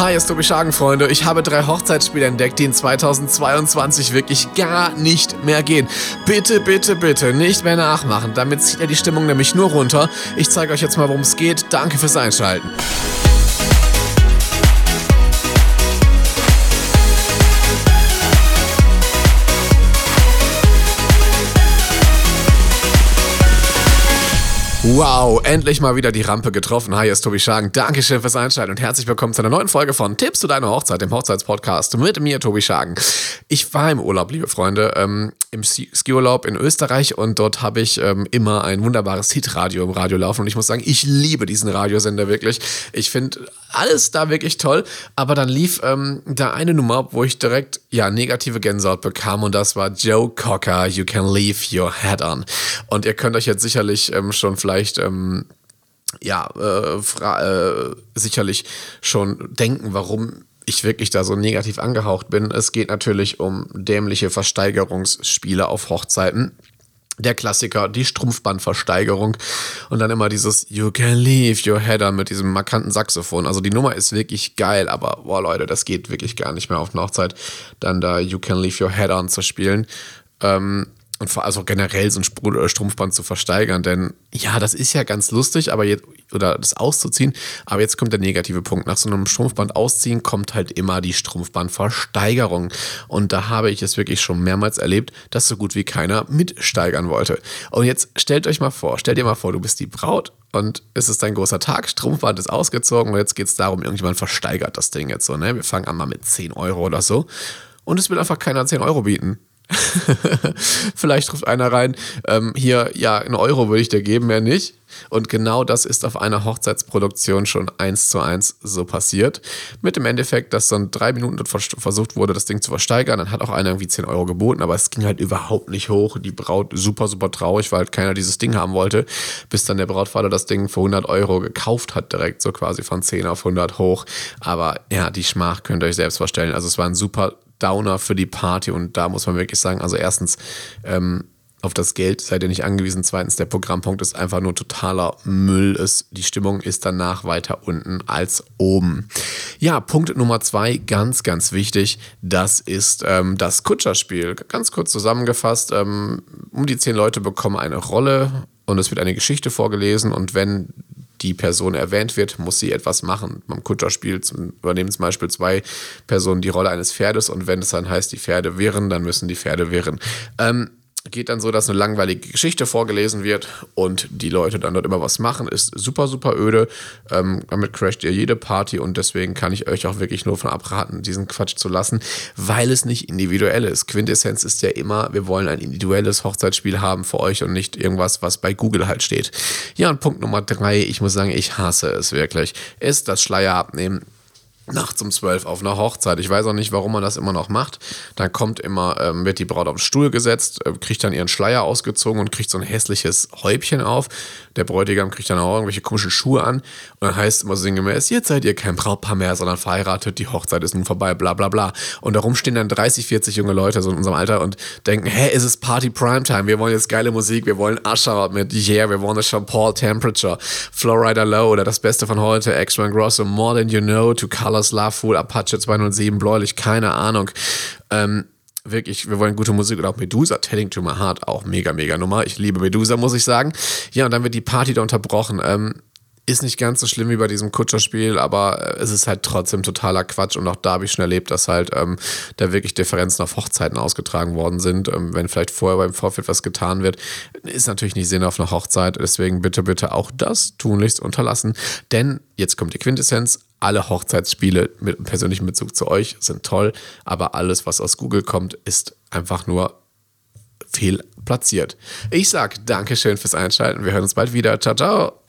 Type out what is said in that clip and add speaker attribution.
Speaker 1: Hi, es ist Tobi Schagen, Freunde. Ich habe drei Hochzeitsspiele entdeckt, die in 2022 wirklich gar nicht mehr gehen. Bitte, bitte, bitte nicht mehr nachmachen. Damit zieht er die Stimmung nämlich nur runter. Ich zeige euch jetzt mal, worum es geht. Danke fürs Einschalten. Wow, endlich mal wieder die Rampe getroffen. Hi, hier ist Tobi Schagen. Dankeschön fürs Einschalten und herzlich willkommen zu einer neuen Folge von Tipps zu deiner Hochzeit, dem Hochzeitspodcast mit mir, Tobi Schagen. Ich war im Urlaub, liebe Freunde, ähm, im Skiurlaub in Österreich und dort habe ich ähm, immer ein wunderbares Hitradio im Radio laufen und ich muss sagen, ich liebe diesen Radiosender wirklich. Ich finde alles da wirklich toll, aber dann lief ähm, da eine Nummer, wo ich direkt ja negative Gänsehaut bekam und das war Joe Cocker, You Can Leave Your Head On. Und ihr könnt euch jetzt sicherlich ähm, schon vielleicht ähm, ja, äh, äh, sicherlich schon denken, warum ich wirklich da so negativ angehaucht bin. Es geht natürlich um dämliche Versteigerungsspiele auf Hochzeiten. Der Klassiker, die Strumpfbandversteigerung und dann immer dieses You can leave your header mit diesem markanten Saxophon. Also die Nummer ist wirklich geil, aber boah Leute, das geht wirklich gar nicht mehr auf eine Hochzeit, dann da You can leave your header zu spielen. Ähm, und also generell so ein äh, Strumpfband zu versteigern, denn ja, das ist ja ganz lustig, aber jetzt, oder das auszuziehen, aber jetzt kommt der negative Punkt. Nach so einem Strumpfband ausziehen kommt halt immer die Strumpfbandversteigerung. Und da habe ich es wirklich schon mehrmals erlebt, dass so gut wie keiner mitsteigern wollte. Und jetzt stellt euch mal vor, stellt dir mal vor, du bist die Braut und es ist ein großer Tag, Strumpfband ist ausgezogen und jetzt geht es darum, irgendjemand versteigert das Ding jetzt so, ne? Wir fangen an mal mit 10 Euro oder so. Und es will einfach keiner 10 Euro bieten. Vielleicht ruft einer rein, ähm, hier, ja, einen Euro würde ich dir geben, mehr nicht. Und genau das ist auf einer Hochzeitsproduktion schon eins zu eins so passiert. Mit dem Endeffekt, dass dann drei Minuten versucht wurde, das Ding zu versteigern. Dann hat auch einer irgendwie 10 Euro geboten, aber es ging halt überhaupt nicht hoch. Die Braut super, super traurig, weil halt keiner dieses Ding haben wollte, bis dann der Brautvater das Ding für 100 Euro gekauft hat, direkt so quasi von 10 auf 100 hoch. Aber ja, die Schmach könnt ihr euch selbst vorstellen. Also es war ein super Downer für die Party und da muss man wirklich sagen, also erstens, ähm, auf das Geld seid ihr nicht angewiesen. Zweitens, der Programmpunkt ist einfach nur totaler Müll. Es, die Stimmung ist danach weiter unten als oben. Ja, Punkt Nummer zwei, ganz, ganz wichtig, das ist ähm, das Kutscherspiel. Ganz kurz zusammengefasst, ähm, um die zehn Leute bekommen eine Rolle und es wird eine Geschichte vorgelesen und wenn die Person erwähnt wird, muss sie etwas machen. Beim Kutscherspiel übernehmen zum Beispiel zwei Personen die Rolle eines Pferdes und wenn es dann heißt, die Pferde wehren, dann müssen die Pferde wehren. Ähm, geht dann so, dass eine langweilige Geschichte vorgelesen wird und die Leute dann dort immer was machen. Ist super, super öde. Ähm, damit crasht ihr jede Party und deswegen kann ich euch auch wirklich nur von abraten, diesen Quatsch zu lassen, weil es nicht individuell ist. Quintessenz ist ja immer, wir wollen ein individuelles Hochzeitsspiel haben für euch und nicht irgendwas, was bei Google halt steht. Ja, und Punkt Nummer drei, ich muss sagen, ich hasse es wirklich, ist das Schleier abnehmen nachts um zwölf auf einer Hochzeit. Ich weiß auch nicht, warum man das immer noch macht. Dann kommt immer, ähm, wird die Braut auf den Stuhl gesetzt, äh, kriegt dann ihren Schleier ausgezogen und kriegt so ein hässliches Häubchen auf. Der Bräutigam kriegt dann auch irgendwelche komischen Schuhe an. Und dann heißt immer so sinngemäß, jetzt seid ihr kein Brautpaar mehr, sondern verheiratet, die Hochzeit ist nun vorbei, bla bla bla. Und darum stehen dann 30, 40 junge Leute so in unserem Alter und denken, hä, ist es Party Primetime? Wir wollen jetzt geile Musik, wir wollen Usher mit Yeah, wir wollen das Jean Paul Temperature, Florida Low oder das Beste von heute, Extra Grosso, More Than You Know, To Color Colors, Love Apache 207, Bläulich, keine Ahnung. Ähm, wirklich, wir wollen gute Musik und auch Medusa, Telling to My Heart, auch mega, mega Nummer. Ich liebe Medusa, muss ich sagen. Ja, und dann wird die Party da unterbrochen. Ähm, ist nicht ganz so schlimm wie bei diesem Kutscherspiel, aber äh, es ist halt trotzdem totaler Quatsch und auch da habe ich schon erlebt, dass halt ähm, da wirklich Differenzen auf Hochzeiten ausgetragen worden sind. Ähm, wenn vielleicht vorher beim Vorfeld was getan wird, ist natürlich nicht Sinn auf einer Hochzeit. Deswegen bitte, bitte auch das tunlichst unterlassen. Denn jetzt kommt die Quintessenz. Alle Hochzeitsspiele mit persönlichem Bezug zu euch sind toll, aber alles, was aus Google kommt, ist einfach nur fehl platziert. Ich sag Dankeschön fürs Einschalten. Wir hören uns bald wieder. Ciao, ciao.